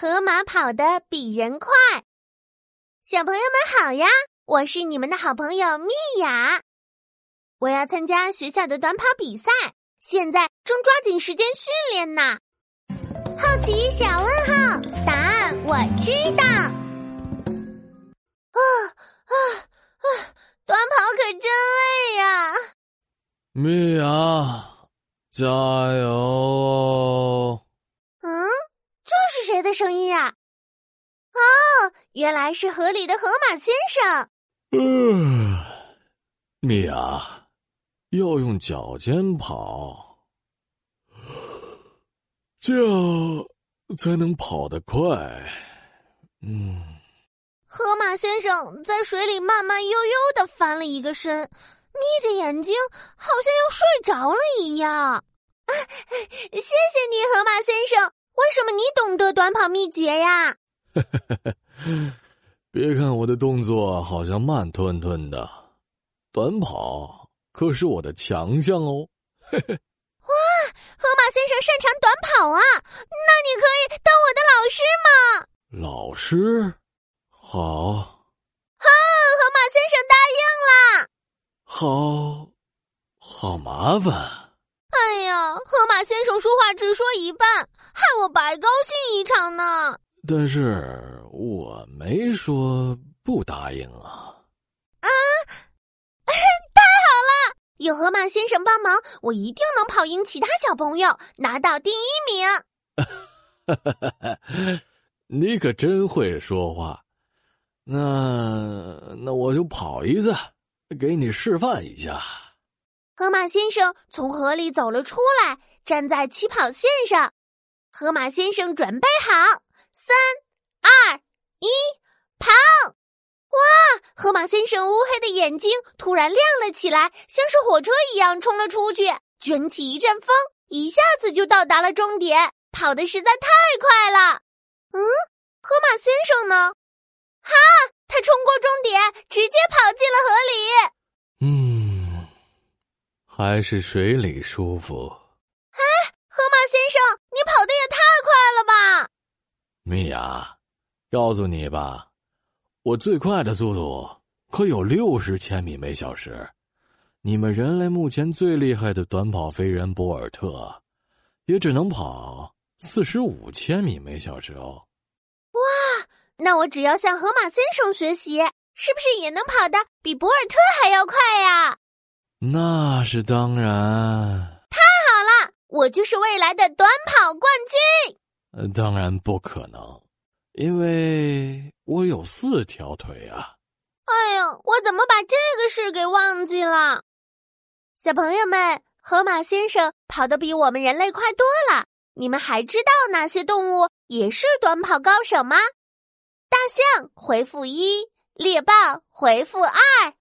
河马跑得比人快。小朋友们好呀，我是你们的好朋友蜜雅。我要参加学校的短跑比赛，现在正抓紧时间训练呢。好奇小问号，答案我知道。啊啊啊！短跑可真累呀！蜜雅，加油！的声音呀？哦，原来是河里的河马先生。嗯，米娅，要用脚尖跑，这样才能跑得快。嗯。河马先生在水里慢慢悠悠的翻了一个身，眯着眼睛，好像要睡着了一样。谢谢你，河马先生。为什么你懂得短跑秘诀呀？别看我的动作好像慢吞吞的，短跑可是我的强项哦。哇，河马先生擅长短跑啊！那你可以当我的老师吗？老师。好，啊！河马先生答应了。好，好麻烦。河马先生说话只说一半，害我白高兴一场呢。但是我没说不答应啊。啊！太好了，有河马先生帮忙，我一定能跑赢其他小朋友，拿到第一名。你可真会说话。那那我就跑一次，给你示范一下。河马先生从河里走了出来，站在起跑线上。河马先生准备好，三、二、一，跑！哇！河马先生乌黑的眼睛突然亮了起来，像是火车一样冲了出去，卷起一阵风，一下子就到达了终点，跑的实在太快了。嗯，河马先生呢？哈！他冲过终点，直接跑进了河里。嗯，还是水里舒服。哎，河马先生，你跑的也太快了吧！米娅，告诉你吧，我最快的速度可有六十千米每小时。你们人类目前最厉害的短跑飞人博尔特，也只能跑四十五千米每小时哦。哇那我只要向河马先生学习，是不是也能跑得比博尔特还要快呀？那是当然。太好了，我就是未来的短跑冠军。呃，当然不可能，因为我有四条腿啊。哎呀，我怎么把这个事给忘记了？小朋友们，河马先生跑得比我们人类快多了。你们还知道哪些动物也是短跑高手吗？大象回复一，猎豹回复二。